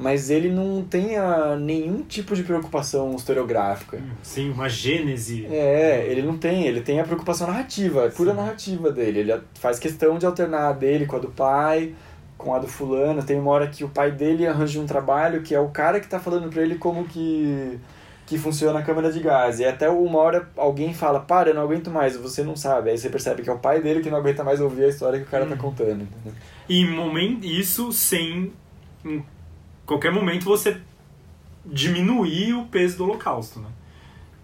mas ele não tem a, nenhum tipo de preocupação historiográfica. Sim, uma gênese. É, ele não tem, ele tem a preocupação narrativa, a pura Sim. narrativa dele. Ele faz questão de alternar a dele com a do pai, com a do fulano. Tem uma hora que o pai dele arranja um trabalho que é o cara que tá falando pra ele como que que funciona a câmera de gás. E até uma hora alguém fala, para, eu não aguento mais, você não sabe. Aí você percebe que é o pai dele que não aguenta mais ouvir a história que o cara hum. tá uhum. contando. E momento, isso sem qualquer momento você diminuir o peso do holocausto, né?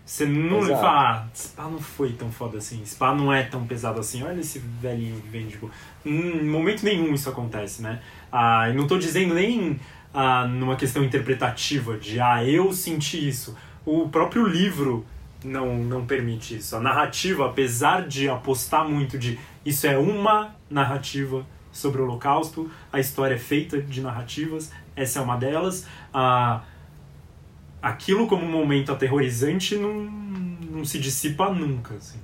Você não Exato. fala, ah, Spa não foi tão foda assim, Spa não é tão pesado assim, olha esse velhinho vêndigo. Em momento nenhum isso acontece, né? Ah, e não estou dizendo nem ah, numa questão interpretativa de, ah, eu senti isso. O próprio livro não, não permite isso. A narrativa, apesar de apostar muito de isso é uma narrativa sobre o Holocausto, a história é feita de narrativas, essa é uma delas. Ah, aquilo como um momento aterrorizante não, não se dissipa nunca, assim.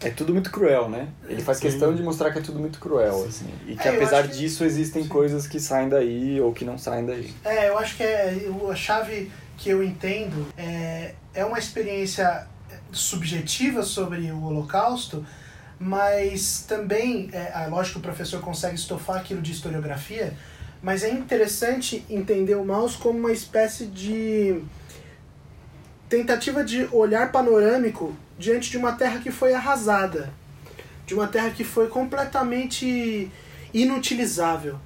É tudo muito cruel, né? Ele faz Sim. questão de mostrar que é tudo muito cruel, Sim. assim. E que é, apesar disso existem Sim. coisas que saem daí ou que não saem daí. É, eu acho que é, a chave que eu entendo é, é uma experiência subjetiva sobre o Holocausto, mas também, é, é lógico que o professor consegue estofar aquilo de historiografia, mas é interessante entender o Maus como uma espécie de tentativa de olhar panorâmico diante de uma terra que foi arrasada, de uma terra que foi completamente inutilizável,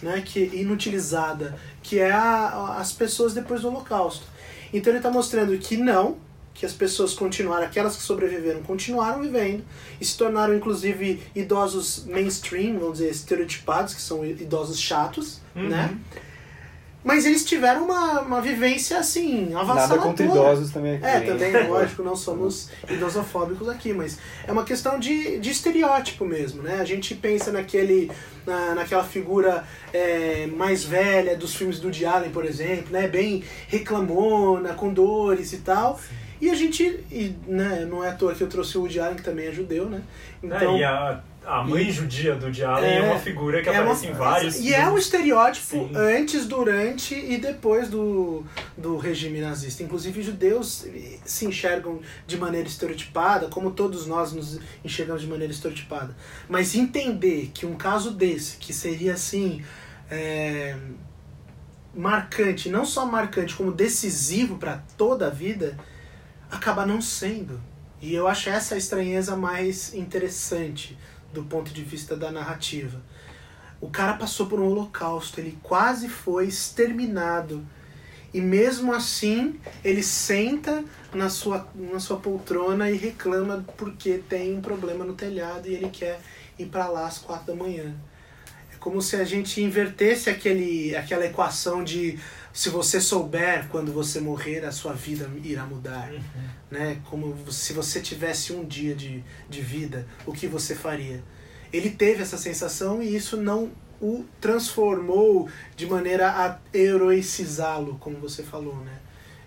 né? que inutilizada, que é a, as pessoas depois do Holocausto. Então ele está mostrando que não, que as pessoas continuaram, aquelas que sobreviveram, continuaram vivendo e se tornaram inclusive idosos mainstream, vamos dizer, estereotipados, que são idosos chatos, uhum. né? Mas eles tiveram uma, uma vivência assim, avassaladora. Nada contra idosos também aqui. É, também, lógico, não somos idosofóbicos aqui, mas é uma questão de, de estereótipo mesmo, né? A gente pensa naquele, na, naquela figura é, mais velha dos filmes do Woody Allen, por exemplo, né? Bem reclamona, com dores e tal. Sim e a gente, e, né, não é à toa que eu trouxe o Woody Allen, que também é judeu, né? Então, é, e a, a mãe e, judia do Woody Allen é, é, uma figura que é aparece uma, em vários E é um estereótipo Sim. antes, durante e depois do, do regime nazista. Inclusive, judeus se enxergam de maneira estereotipada, como todos nós nos enxergamos de maneira estereotipada. Mas entender que um caso desse, que seria assim... É, marcante, não só marcante, como decisivo para toda a vida, acaba não sendo. E eu acho essa a estranheza mais interessante do ponto de vista da narrativa. O cara passou por um holocausto, ele quase foi exterminado. E mesmo assim, ele senta na sua, na sua poltrona e reclama porque tem um problema no telhado e ele quer ir para lá às quatro da manhã. É como se a gente invertesse aquele, aquela equação de se você souber quando você morrer, a sua vida irá mudar. Uhum. Né? Como se você tivesse um dia de, de vida, o que você faria? Ele teve essa sensação e isso não o transformou de maneira a heroicizá-lo, como você falou, né?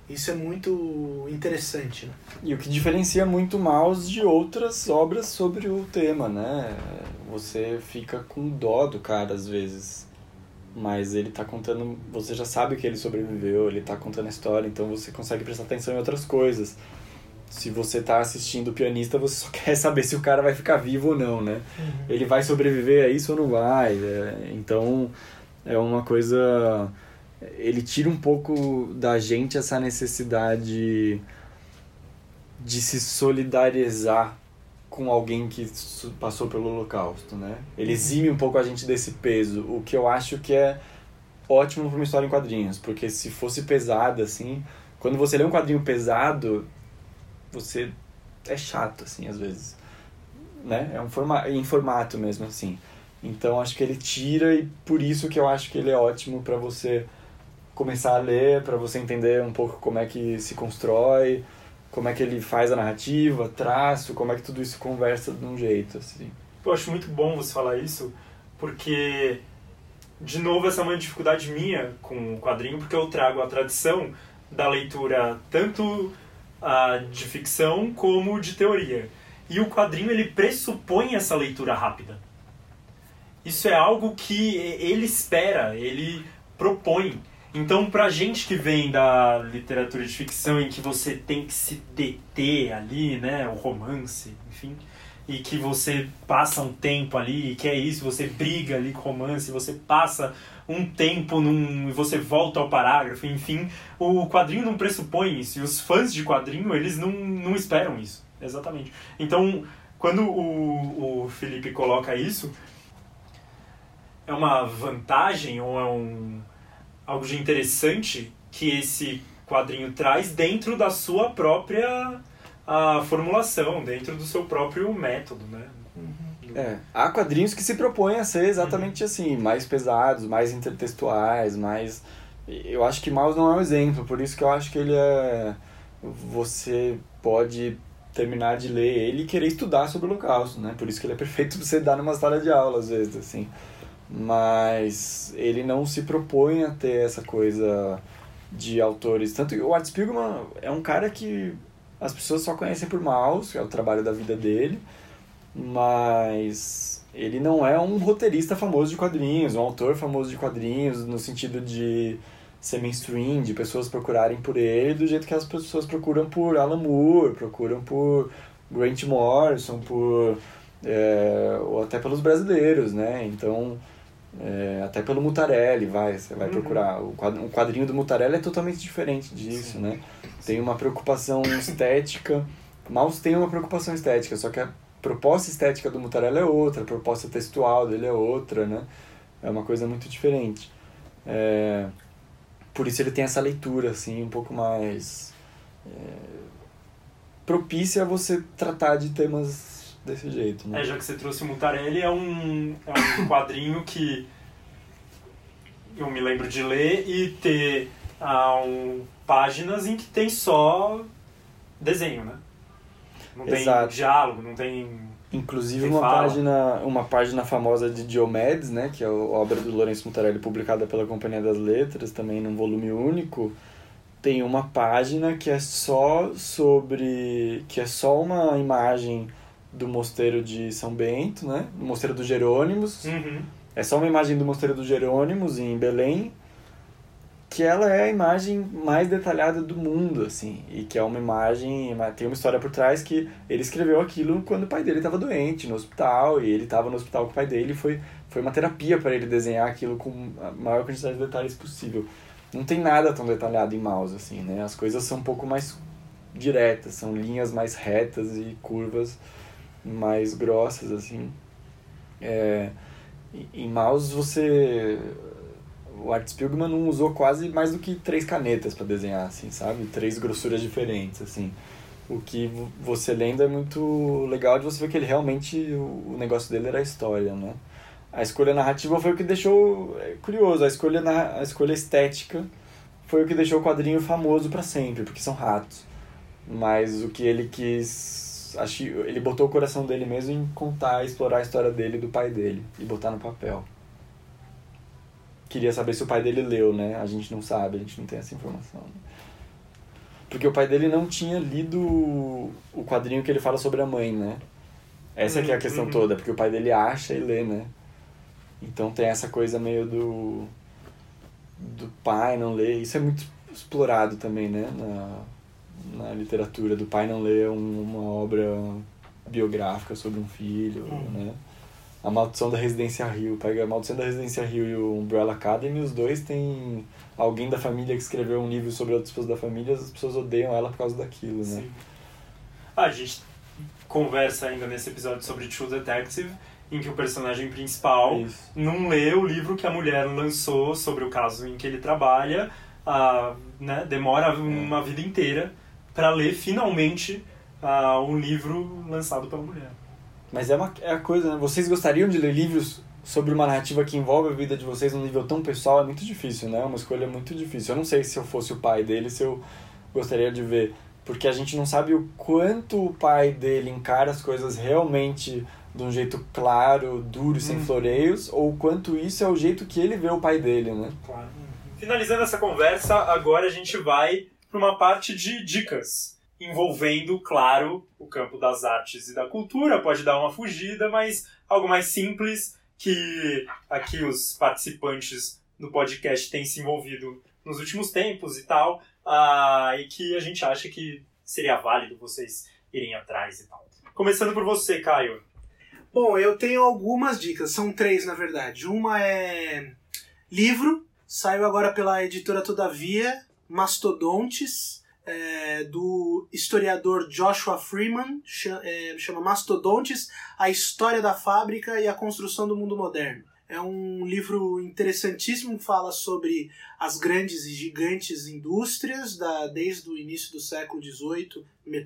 Isso é muito interessante. Né? E o que diferencia muito Maus de outras obras sobre o tema, né? Você fica com dó do cara às vezes. Mas ele tá contando. Você já sabe que ele sobreviveu, ele tá contando a história, então você consegue prestar atenção em outras coisas. Se você tá assistindo o pianista, você só quer saber se o cara vai ficar vivo ou não, né? Uhum. Ele vai sobreviver a isso ou não vai. É, então é uma coisa ele tira um pouco da gente essa necessidade de se solidarizar com alguém que passou pelo holocausto, né? Ele exime um pouco a gente desse peso, o que eu acho que é ótimo para uma história em quadrinhos, porque se fosse pesada assim, quando você lê um quadrinho pesado, você é chato assim às vezes, né? É um forma em formato mesmo assim. Então acho que ele tira e por isso que eu acho que ele é ótimo para você começar a ler para você entender um pouco como é que se constrói, como é que ele faz a narrativa, traço, como é que tudo isso conversa de um jeito, assim. Eu acho muito bom você falar isso, porque, de novo, essa é uma dificuldade minha com o quadrinho, porque eu trago a tradição da leitura tanto a de ficção como de teoria. E o quadrinho, ele pressupõe essa leitura rápida. Isso é algo que ele espera, ele propõe. Então, pra gente que vem da literatura de ficção em que você tem que se deter ali, né, o romance, enfim, e que você passa um tempo ali, e que é isso, você briga ali com romance, você passa um tempo num, e você volta ao parágrafo, enfim, o quadrinho não pressupõe isso, e os fãs de quadrinho, eles não, não esperam isso, exatamente. Então, quando o, o Felipe coloca isso, é uma vantagem ou é um algo de interessante que esse quadrinho traz dentro da sua própria a formulação, dentro do seu próprio método, né? Uhum. É, há quadrinhos que se propõem a ser exatamente uhum. assim, mais pesados, mais intertextuais, mais... Eu acho que Maus não é um exemplo, por isso que eu acho que ele é... Você pode terminar de ler ele e querer estudar sobre o Holocausto, né? Por isso que ele é perfeito pra você dar numa sala de aula, às vezes, assim mas ele não se propõe a ter essa coisa de autores. Tanto que o Art Spiegelman é um cara que as pessoas só conhecem por Maus, que é o trabalho da vida dele, mas ele não é um roteirista famoso de quadrinhos, um autor famoso de quadrinhos, no sentido de ser mainstream, de pessoas procurarem por ele, do jeito que as pessoas procuram por Alan Moore, procuram por Grant Morrison, por é, ou até pelos brasileiros, né? Então é, até pelo Mutarelli, vai, você vai uhum. procurar. O quadrinho, do Mutarelli é totalmente diferente disso, Sim. né? Tem uma preocupação estética. Maus tem uma preocupação estética, só que a proposta estética do Mutarelli é outra, a proposta textual dele é outra, né? É uma coisa muito diferente. É, por isso ele tem essa leitura, assim, um pouco mais... É, propícia a você tratar de temas desse jeito. Né? É, já que você trouxe o Mutarelli, é um, é um quadrinho que eu me lembro de ler e ter ah, um, páginas em que tem só desenho, né? Não tem Exato. diálogo, não tem. Inclusive uma página, uma página famosa de Diomedes, né, que é a obra do Lourenço Mutarelli publicada pela Companhia das Letras, também num volume único, tem uma página que é só sobre que é só uma imagem do mosteiro de São Bento, né? Do mosteiro dos Jerônimos. Uhum. É só uma imagem do mosteiro dos Jerônimos em Belém, que ela é a imagem mais detalhada do mundo, assim, e que é uma imagem, tem uma história por trás que ele escreveu aquilo quando o pai dele estava doente no hospital e ele estava no hospital com o pai dele, foi foi uma terapia para ele desenhar aquilo com a maior quantidade de detalhes possível. Não tem nada tão detalhado em mouse assim, né? As coisas são um pouco mais diretas, são linhas mais retas e curvas mais grossas, assim. É, em mouse você... o Art Spiegelman não usou quase mais do que três canetas para desenhar, assim, sabe? Três grossuras diferentes, assim. O que você lendo é muito legal de você ver que ele realmente, o negócio dele era a história, né? A escolha narrativa foi o que deixou é, curioso, a escolha, a escolha estética foi o que deixou o quadrinho famoso para sempre, porque são ratos. Mas o que ele quis, acho ele botou o coração dele mesmo em contar, explorar a história dele e do pai dele e botar no papel queria saber se o pai dele leu, né? A gente não sabe, a gente não tem essa informação. Né? Porque o pai dele não tinha lido o quadrinho que ele fala sobre a mãe, né? Essa uhum, é a questão uhum. toda, porque o pai dele acha e lê, né? Então tem essa coisa meio do do pai não ler. Isso é muito explorado também, né? Na, na literatura, do pai não ler uma obra biográfica sobre um filho, uhum. né? A Maldição da Residência Rio. Pega a Maldição da Residência Rio e o Umbrella Academy, os dois têm alguém da família que escreveu um livro sobre outras pessoas da família, as pessoas odeiam ela por causa daquilo, né? Sim. Ah, a gente conversa ainda nesse episódio sobre True Detective, em que o personagem principal Isso. não lê o livro que a mulher lançou sobre o caso em que ele trabalha, ah, né, demora é. uma vida inteira para ler finalmente ah, um livro lançado pela mulher. Mas é, uma, é a coisa, né? Vocês gostariam de ler livros sobre uma narrativa que envolve a vida de vocês num nível tão pessoal? É muito difícil, né? É uma escolha muito difícil. Eu não sei se eu fosse o pai dele, se eu gostaria de ver. Porque a gente não sabe o quanto o pai dele encara as coisas realmente de um jeito claro, duro, sem hum. floreios, ou quanto isso é o jeito que ele vê o pai dele, né? Claro. Finalizando essa conversa, agora a gente vai para uma parte de dicas envolvendo, claro, o campo das artes e da cultura, pode dar uma fugida, mas algo mais simples que aqui os participantes do podcast têm se envolvido nos últimos tempos e tal, uh, e que a gente acha que seria válido vocês irem atrás e tal. Começando por você, Caio. Bom, eu tenho algumas dicas, são três na verdade. Uma é livro, saiu agora pela editora Todavia, Mastodontes é, do historiador Joshua Freeman, chama, é, chama Mastodontes, A História da Fábrica e a Construção do Mundo Moderno. É um livro interessantíssimo, fala sobre as grandes e gigantes indústrias, da, desde o início do século XVIII,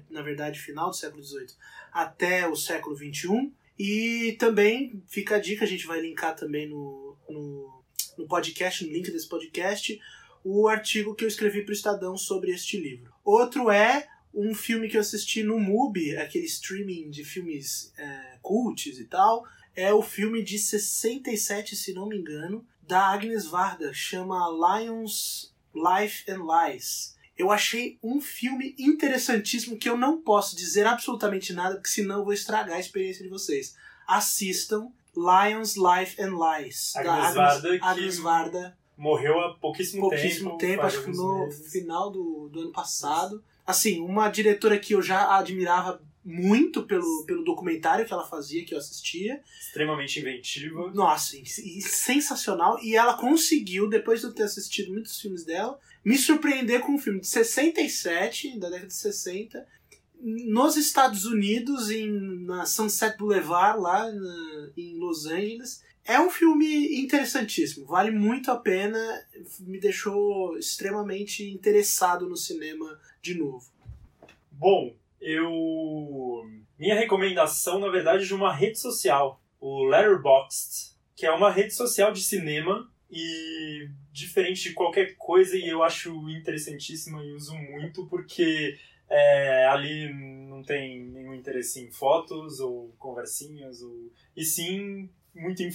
na verdade, final do século XVIII, até o século XXI. E também fica a dica, a gente vai linkar também no, no, no podcast, no link desse podcast, o artigo que eu escrevi para o Estadão sobre este livro. Outro é um filme que eu assisti no MUBI, aquele streaming de filmes é, cults e tal. É o filme de 67, se não me engano, da Agnes Varda, chama Lions, Life and Lies. Eu achei um filme interessantíssimo que eu não posso dizer absolutamente nada, porque senão eu vou estragar a experiência de vocês. Assistam Lions, Life and Lies, Agnes da Agnes Varda, Agnes Varda morreu há pouquíssimo, pouquíssimo tempo. tempo, acho que no meses. final do, do ano passado. Assim, uma diretora que eu já admirava muito pelo, pelo documentário que ela fazia, que eu assistia. Extremamente inventiva. Nossa, e, e sensacional. E ela conseguiu, depois de eu ter assistido muitos filmes dela, me surpreender com um filme de 67, da década de 60, nos Estados Unidos, em, na Sunset Boulevard, lá na, em Los Angeles é um filme interessantíssimo, vale muito a pena, me deixou extremamente interessado no cinema de novo. Bom, eu. Minha recomendação, na verdade, é de uma rede social, o Letterboxd, que é uma rede social de cinema e diferente de qualquer coisa, e eu acho interessantíssima e uso muito porque é, ali não tem nenhum interesse em fotos ou conversinhas, ou... e sim muito em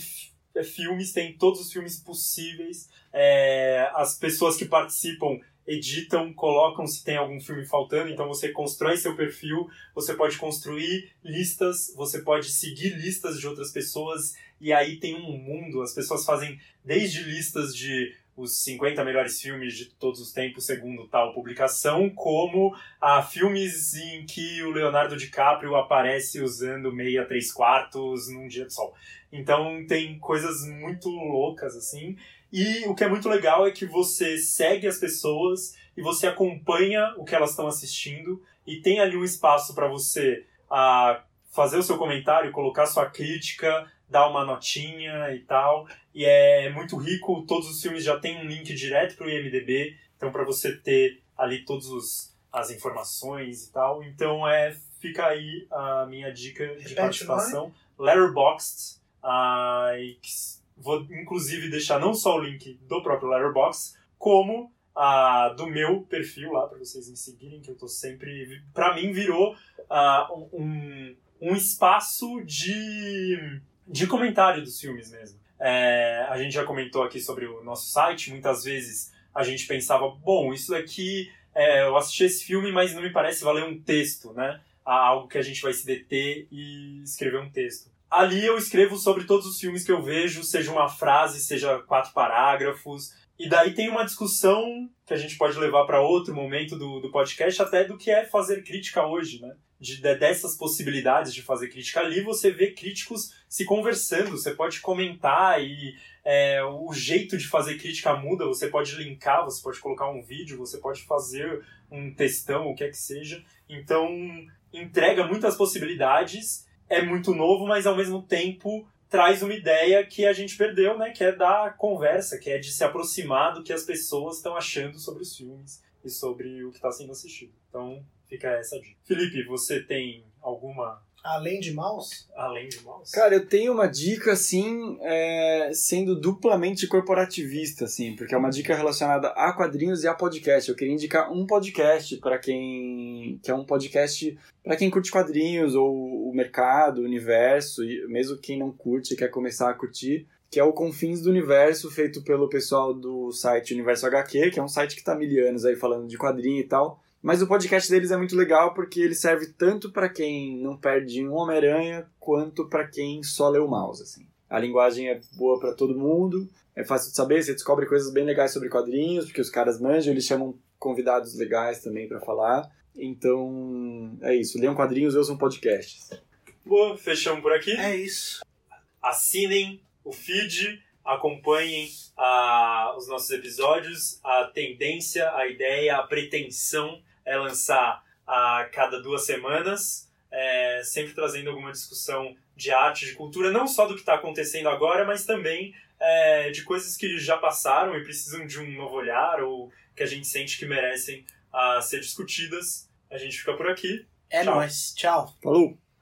é, filmes, tem todos os filmes possíveis. É, as pessoas que participam editam, colocam se tem algum filme faltando, então você constrói seu perfil, você pode construir listas, você pode seguir listas de outras pessoas, e aí tem um mundo, as pessoas fazem desde listas de os 50 melhores filmes de todos os tempos, segundo tal publicação, como a filmes em que o Leonardo DiCaprio aparece usando meia três quartos num dia de sol. Então tem coisas muito loucas assim. E o que é muito legal é que você segue as pessoas e você acompanha o que elas estão assistindo e tem ali um espaço para você a fazer o seu comentário, colocar sua crítica, dá uma notinha e tal. E é muito rico, todos os filmes já tem um link direto para o IMDB, então para você ter ali todas as informações e tal. Então é fica aí a minha dica de Repete participação. Letterboxd. ah, vou inclusive deixar não só o link do próprio Letterboxd, como a do meu perfil lá para vocês me seguirem, que eu tô sempre. Pra mim virou ah, um, um espaço de, de comentário dos filmes mesmo. É, a gente já comentou aqui sobre o nosso site, muitas vezes a gente pensava, bom, isso daqui, é, eu assisti esse filme, mas não me parece valer um texto, né? Algo que a gente vai se deter e escrever um texto. Ali eu escrevo sobre todos os filmes que eu vejo, seja uma frase, seja quatro parágrafos. E daí tem uma discussão que a gente pode levar para outro momento do, do podcast, até do que é fazer crítica hoje, né? De, de- dessas possibilidades de fazer crítica ali, você vê críticos se conversando, você pode comentar e é, o jeito de fazer crítica muda, você pode linkar, você pode colocar um vídeo, você pode fazer um textão, o que é que seja. Então, entrega muitas possibilidades, é muito novo, mas ao mesmo tempo traz uma ideia que a gente perdeu, né? Que é da conversa, que é de se aproximar do que as pessoas estão achando sobre os filmes e sobre o que está sendo assistido. Então, fica essa dica. Felipe, você tem alguma Além de mouse, além de mouse? Cara, eu tenho uma dica, assim, é, sendo duplamente corporativista, assim, porque é uma dica relacionada a quadrinhos e a podcast. Eu queria indicar um podcast para quem. que é um podcast para quem curte quadrinhos, ou o mercado, o universo, e mesmo quem não curte e quer começar a curtir. Que é o Confins do Universo, feito pelo pessoal do site Universo HQ, que é um site que tá há mil anos aí falando de quadrinho e tal. Mas o podcast deles é muito legal porque ele serve tanto para quem não perde um Homem-Aranha quanto para quem só lê o mouse, assim. A linguagem é boa para todo mundo, é fácil de saber, você descobre coisas bem legais sobre quadrinhos, porque os caras manjam, eles chamam convidados legais também para falar. Então, é isso. Leiam quadrinhos e ouçam podcasts. Boa, fechamos por aqui. é isso. assinem o feed, acompanhem ah, os nossos episódios. A tendência, a ideia, a pretensão é lançar a cada duas semanas, é, sempre trazendo alguma discussão de arte, de cultura, não só do que está acontecendo agora, mas também é, de coisas que já passaram e precisam de um novo olhar ou que a gente sente que merecem ah, ser discutidas. A gente fica por aqui. É Tchau. nóis. Tchau. Falou!